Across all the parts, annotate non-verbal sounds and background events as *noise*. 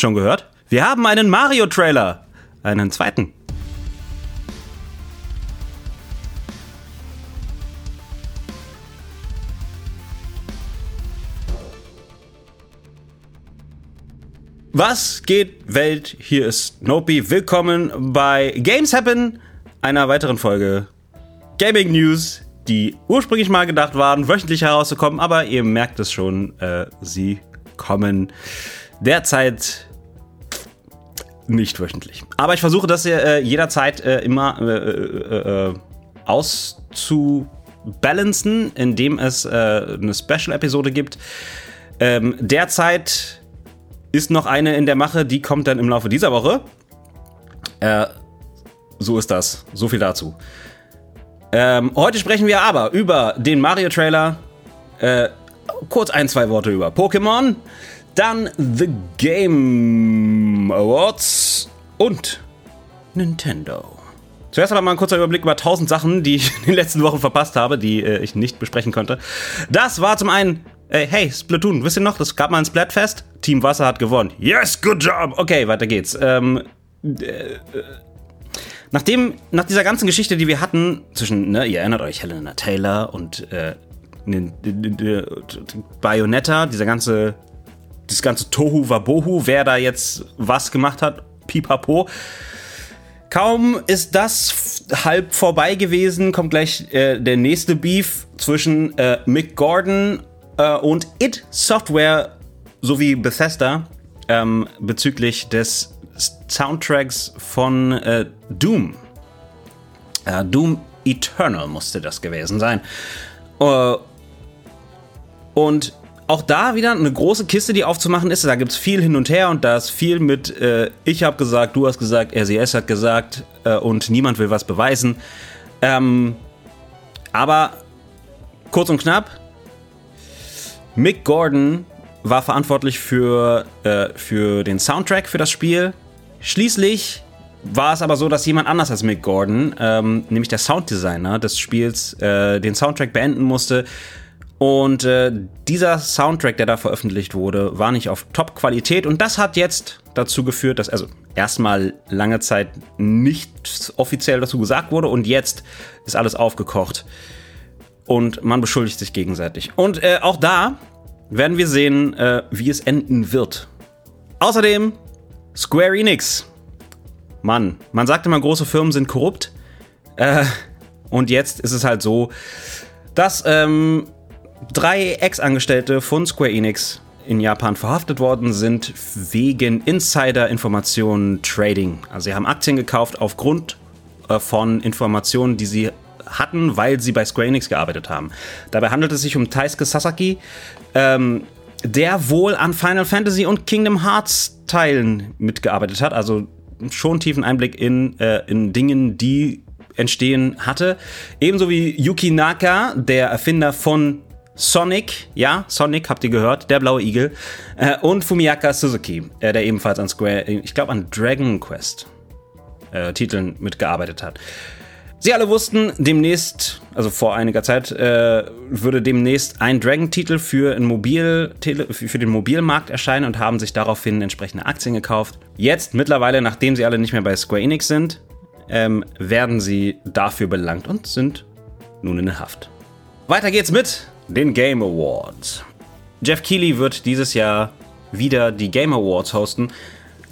Schon gehört? Wir haben einen Mario-Trailer. Einen zweiten. Was geht, Welt? Hier ist Nopi. Willkommen bei Games Happen, einer weiteren Folge Gaming News, die ursprünglich mal gedacht waren, wöchentlich herauszukommen, aber ihr merkt es schon, äh, sie kommen derzeit nicht wöchentlich. Aber ich versuche das äh, jederzeit äh, immer äh, äh, äh auszubalancen, indem es äh, eine Special-Episode gibt. Ähm, derzeit ist noch eine in der Mache, die kommt dann im Laufe dieser Woche. So ist das. So viel dazu. Ähm, heute sprechen wir aber über den Mario-Trailer. Kurz ein, zwei Worte über Pokémon. Dann The Game Awards und Nintendo. Zuerst aber mal ein kurzer Überblick über 1000 Sachen, die ich in den letzten Wochen verpasst habe, die äh, ich nicht besprechen konnte. Das war zum einen Ey, hey, Splatoon, wisst ihr noch? Das gab mal ein Splatfest. Team Wasser hat gewonnen. Yes, good job. Okay, weiter geht's. Ähm, äh, äh, nachdem, nach dieser ganzen Geschichte, die wir hatten, zwischen, ne, ihr erinnert euch, Helena Taylor und äh, Bayonetta, dieser ganze, dieses ganze Tohu Wabohu, wer da jetzt was gemacht hat, pipapo. Kaum ist das halb vorbei gewesen, kommt gleich äh, der nächste Beef zwischen äh, Mick Gordon äh, und It Software sowie Bethesda ähm, bezüglich des Soundtracks von äh, Doom. Äh, Doom Eternal musste das gewesen sein. Äh, und auch da wieder eine große Kiste, die aufzumachen ist. Da gibt es viel hin und her und da ist viel mit äh, ich habe gesagt, du hast gesagt, RCS hat gesagt äh, und niemand will was beweisen. Ähm, aber kurz und knapp, Mick Gordon war verantwortlich für, äh, für den Soundtrack für das Spiel. Schließlich war es aber so, dass jemand anders als Mick Gordon, ähm, nämlich der Sounddesigner des Spiels, äh, den Soundtrack beenden musste. Und äh, dieser Soundtrack, der da veröffentlicht wurde, war nicht auf Top-Qualität. Und das hat jetzt dazu geführt, dass also erstmal lange Zeit nicht offiziell dazu gesagt wurde und jetzt ist alles aufgekocht und man beschuldigt sich gegenseitig. Und äh, auch da werden wir sehen, äh, wie es enden wird. Außerdem Square Enix. Mann, man sagt immer, große Firmen sind korrupt. Äh, und jetzt ist es halt so, dass ähm, drei Ex-Angestellte von Square Enix in Japan verhaftet worden sind wegen Insider-Informationen Trading. Also sie haben Aktien gekauft aufgrund äh, von Informationen, die sie hatten, weil sie bei Square Enix gearbeitet haben. Dabei handelt es sich um Taisuke Sasaki, ähm, der wohl an Final Fantasy und Kingdom Hearts Teilen mitgearbeitet hat, also schon tiefen Einblick in, äh, in Dingen, die entstehen hatte. Ebenso wie Yuki Naka, der Erfinder von Sonic, ja, Sonic habt ihr gehört, der blaue Igel, äh, und Fumiaka Suzuki, äh, der ebenfalls an Square, ich glaube an Dragon Quest äh, Titeln mitgearbeitet hat. Sie alle wussten, demnächst, also vor einiger Zeit, äh, würde demnächst ein Dragon-Titel für, für den Mobilmarkt erscheinen und haben sich daraufhin entsprechende Aktien gekauft. Jetzt, mittlerweile, nachdem sie alle nicht mehr bei Square Enix sind, ähm, werden sie dafür belangt und sind nun in Haft. Weiter geht's mit den Game Awards. Jeff Keighley wird dieses Jahr wieder die Game Awards hosten.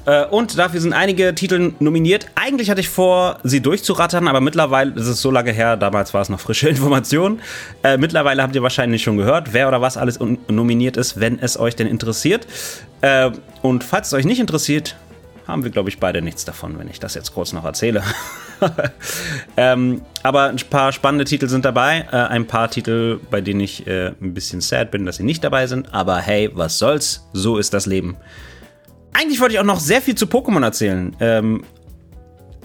Äh, und dafür sind einige Titel nominiert. Eigentlich hatte ich vor, sie durchzurattern, aber mittlerweile ist es so lange her, damals war es noch frische *laughs* Information. Äh, mittlerweile habt ihr wahrscheinlich schon gehört, wer oder was alles nominiert ist, wenn es euch denn interessiert. Äh, und falls es euch nicht interessiert, haben wir, glaube ich, beide nichts davon, wenn ich das jetzt kurz noch erzähle. *laughs* *laughs* ähm, aber ein paar spannende Titel sind dabei. Äh, ein paar Titel, bei denen ich äh, ein bisschen sad bin, dass sie nicht dabei sind. Aber hey, was soll's? So ist das Leben. Eigentlich wollte ich auch noch sehr viel zu Pokémon erzählen. Ähm,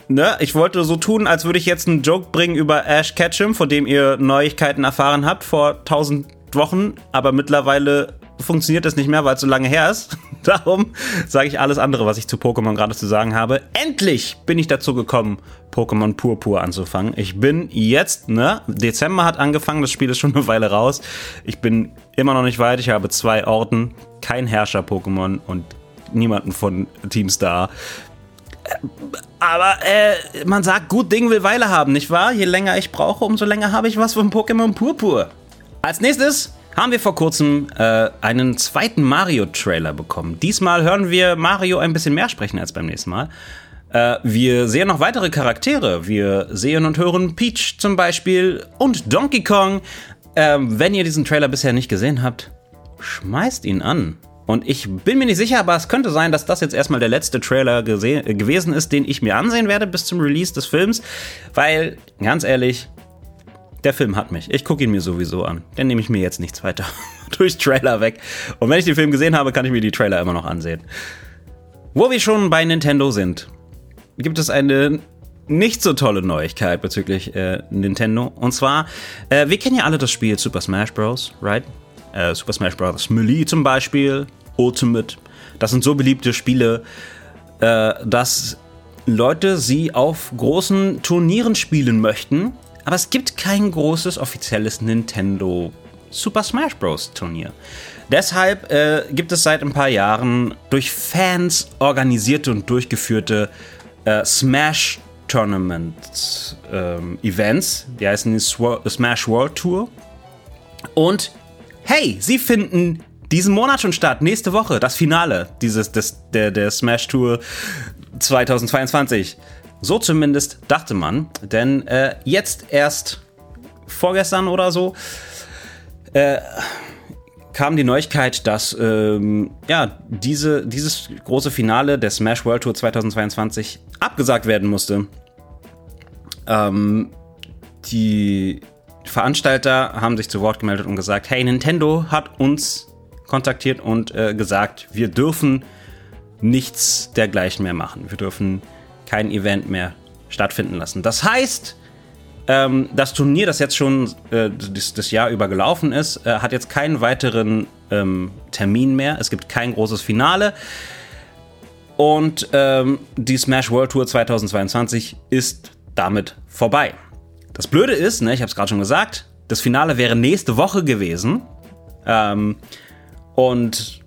ne? Ich wollte so tun, als würde ich jetzt einen Joke bringen über Ash Ketchum, von dem ihr Neuigkeiten erfahren habt vor tausend Wochen, aber mittlerweile funktioniert das nicht mehr, weil es so lange her ist. *laughs* *laughs* Darum sage ich alles andere, was ich zu Pokémon gerade zu sagen habe. Endlich bin ich dazu gekommen, Pokémon Purpur anzufangen. Ich bin jetzt, ne, Dezember hat angefangen, das Spiel ist schon eine Weile raus. Ich bin immer noch nicht weit, ich habe zwei Orten, kein Herrscher-Pokémon und niemanden von Team Star. Aber äh, man sagt, gut Ding will Weile haben, nicht wahr? Je länger ich brauche, umso länger habe ich was von Pokémon Purpur. Als nächstes haben wir vor kurzem äh, einen zweiten Mario-Trailer bekommen. Diesmal hören wir Mario ein bisschen mehr sprechen als beim nächsten Mal. Äh, wir sehen noch weitere Charaktere. Wir sehen und hören Peach zum Beispiel und Donkey Kong. Äh, wenn ihr diesen Trailer bisher nicht gesehen habt, schmeißt ihn an. Und ich bin mir nicht sicher, aber es könnte sein, dass das jetzt erstmal der letzte Trailer gewesen ist, den ich mir ansehen werde bis zum Release des Films. Weil, ganz ehrlich, der Film hat mich. Ich gucke ihn mir sowieso an. Dann nehme ich mir jetzt nichts weiter *laughs* durch Trailer weg. Und wenn ich den Film gesehen habe, kann ich mir die Trailer immer noch ansehen. Wo wir schon bei Nintendo sind, gibt es eine nicht so tolle Neuigkeit bezüglich äh, Nintendo. Und zwar, äh, wir kennen ja alle das Spiel Super Smash Bros., right? äh, Super Smash Bros. Melee zum Beispiel, Ultimate. Das sind so beliebte Spiele, äh, dass Leute sie auf großen Turnieren spielen möchten. Aber es gibt kein großes offizielles Nintendo Super Smash Bros. Turnier. Deshalb äh, gibt es seit ein paar Jahren durch Fans organisierte und durchgeführte äh, Smash Tournament ähm, Events. Die heißen die Smash World Tour. Und hey, sie finden diesen Monat schon statt, nächste Woche, das Finale dieses, des, der, der Smash Tour 2022. So zumindest dachte man, denn äh, jetzt erst vorgestern oder so äh, kam die Neuigkeit, dass ähm, ja, diese, dieses große Finale der Smash World Tour 2022 abgesagt werden musste. Ähm, die Veranstalter haben sich zu Wort gemeldet und gesagt, hey, Nintendo hat uns kontaktiert und äh, gesagt, wir dürfen nichts dergleichen mehr machen. Wir dürfen kein Event mehr stattfinden lassen. Das heißt, ähm, das Turnier, das jetzt schon äh, das, das, Jahr über gelaufen ist, äh, hat jetzt keinen weiteren ähm, Termin mehr. Es gibt kein großes Finale. Und ähm, die Smash World Tour 2022 ist damit vorbei. Das Blöde ist, ne, ich habe es gerade schon gesagt, das Finale wäre nächste Woche gewesen. Ähm, und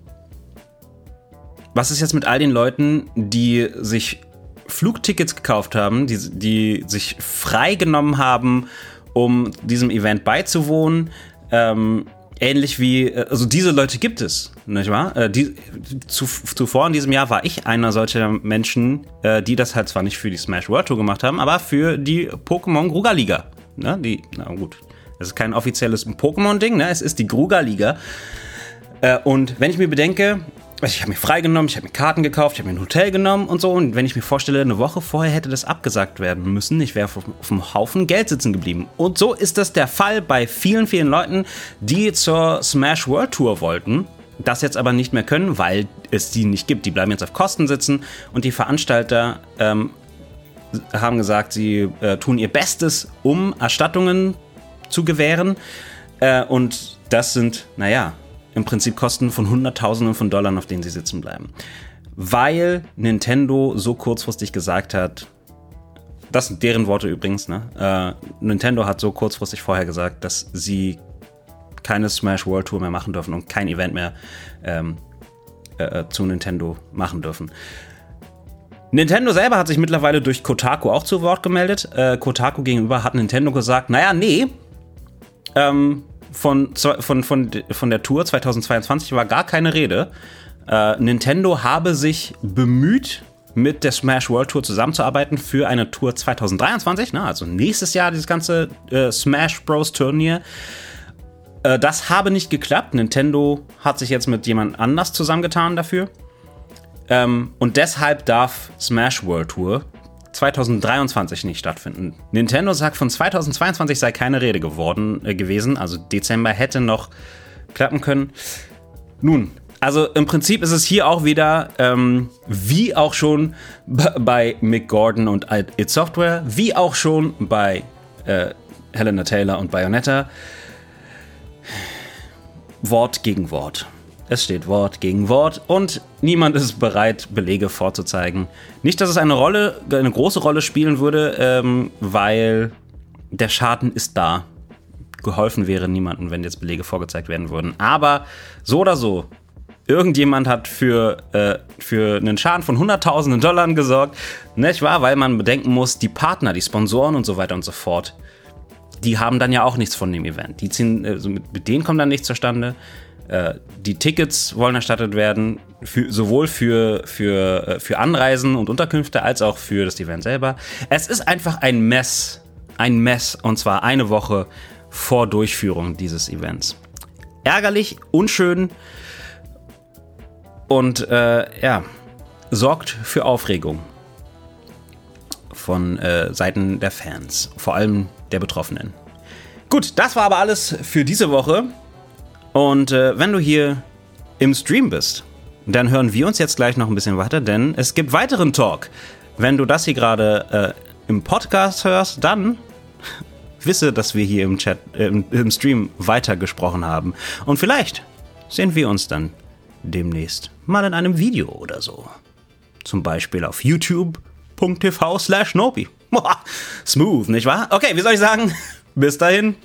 was ist jetzt mit all den Leuten, die sich Flugtickets gekauft haben, die, die sich freigenommen haben, um diesem Event beizuwohnen? Ähm, ähnlich wie, äh, also diese Leute gibt es, nicht wahr? Äh, die, zu, zuvor in diesem Jahr war ich einer solcher Menschen, äh, die das halt zwar nicht für die Smash World Tour gemacht haben, aber für die Pokémon Gruga Liga. Ne? Die, na gut, das ist kein offizielles Pokémon-Ding, ne? es ist die Gruga Liga. Äh, und wenn ich mir bedenke, also ich habe mir freigenommen, ich habe mir Karten gekauft, ich habe mir ein Hotel genommen und so. Und wenn ich mir vorstelle, eine Woche vorher hätte das abgesagt werden müssen, ich wäre auf, auf einem Haufen Geld sitzen geblieben. Und so ist das der Fall bei vielen, vielen Leuten, die zur Smash World Tour wollten, das jetzt aber nicht mehr können, weil es die nicht gibt. Die bleiben jetzt auf Kosten sitzen und die Veranstalter ähm, haben gesagt, sie äh, tun ihr Bestes, um Erstattungen zu gewähren. Äh, und das sind, naja, im Prinzip Kosten von Hunderttausenden von Dollar, auf denen sie sitzen bleiben. Weil Nintendo so kurzfristig gesagt hat, das sind deren Worte übrigens, ne? Äh, Nintendo hat so kurzfristig vorher gesagt, dass sie keine Smash World Tour mehr machen dürfen und kein Event mehr ähm, äh, zu Nintendo machen dürfen. Nintendo selber hat sich mittlerweile durch Kotaku auch zu Wort gemeldet. Äh, Kotaku gegenüber hat Nintendo gesagt, naja, nee, ähm, von, von, von, von der Tour 2022 war gar keine Rede. Äh, Nintendo habe sich bemüht, mit der Smash World Tour zusammenzuarbeiten für eine Tour 2023, ne, also nächstes Jahr dieses ganze äh, Smash Bros. Turnier. Äh, das habe nicht geklappt. Nintendo hat sich jetzt mit jemand anders zusammengetan dafür. Ähm, und deshalb darf Smash World Tour 2023 nicht stattfinden. Nintendo sagt, von 2022 sei keine Rede geworden äh, gewesen, also Dezember hätte noch klappen können. Nun, also im Prinzip ist es hier auch wieder, ähm, wie auch schon bei Mick Gordon und It Software, wie auch schon bei äh, Helena Taylor und Bayonetta, Wort gegen Wort. Es steht Wort gegen Wort und niemand ist bereit, Belege vorzuzeigen. Nicht, dass es eine Rolle, eine große Rolle spielen würde, ähm, weil der Schaden ist da. Geholfen wäre niemandem, wenn jetzt Belege vorgezeigt werden würden. Aber so oder so, Irgendjemand hat für, äh, für einen Schaden von hunderttausenden Dollar gesorgt, nicht wahr? Weil man bedenken muss, die Partner, die Sponsoren und so weiter und so fort, die haben dann ja auch nichts von dem Event. Die ziehen, also mit, mit denen kommt dann nichts zustande. Äh, die Tickets wollen erstattet werden, für, sowohl für, für, äh, für Anreisen und Unterkünfte als auch für das Event selber. Es ist einfach ein Mess. Ein Mess. Und zwar eine Woche vor Durchführung dieses Events. Ärgerlich, unschön und äh, ja, sorgt für Aufregung von äh, Seiten der Fans, vor allem der Betroffenen. Gut, das war aber alles für diese Woche. Und äh, wenn du hier im Stream bist, dann hören wir uns jetzt gleich noch ein bisschen weiter, denn es gibt weiteren Talk. Wenn du das hier gerade äh, im Podcast hörst, dann *laughs* wisse, dass wir hier im Chat, äh, im Stream weitergesprochen haben. Und vielleicht sehen wir uns dann demnächst mal in einem Video oder so. Zum Beispiel auf youtube.tv slash Nopi. *laughs* Smooth, nicht wahr? Okay, wie soll ich sagen? *laughs* Bis dahin.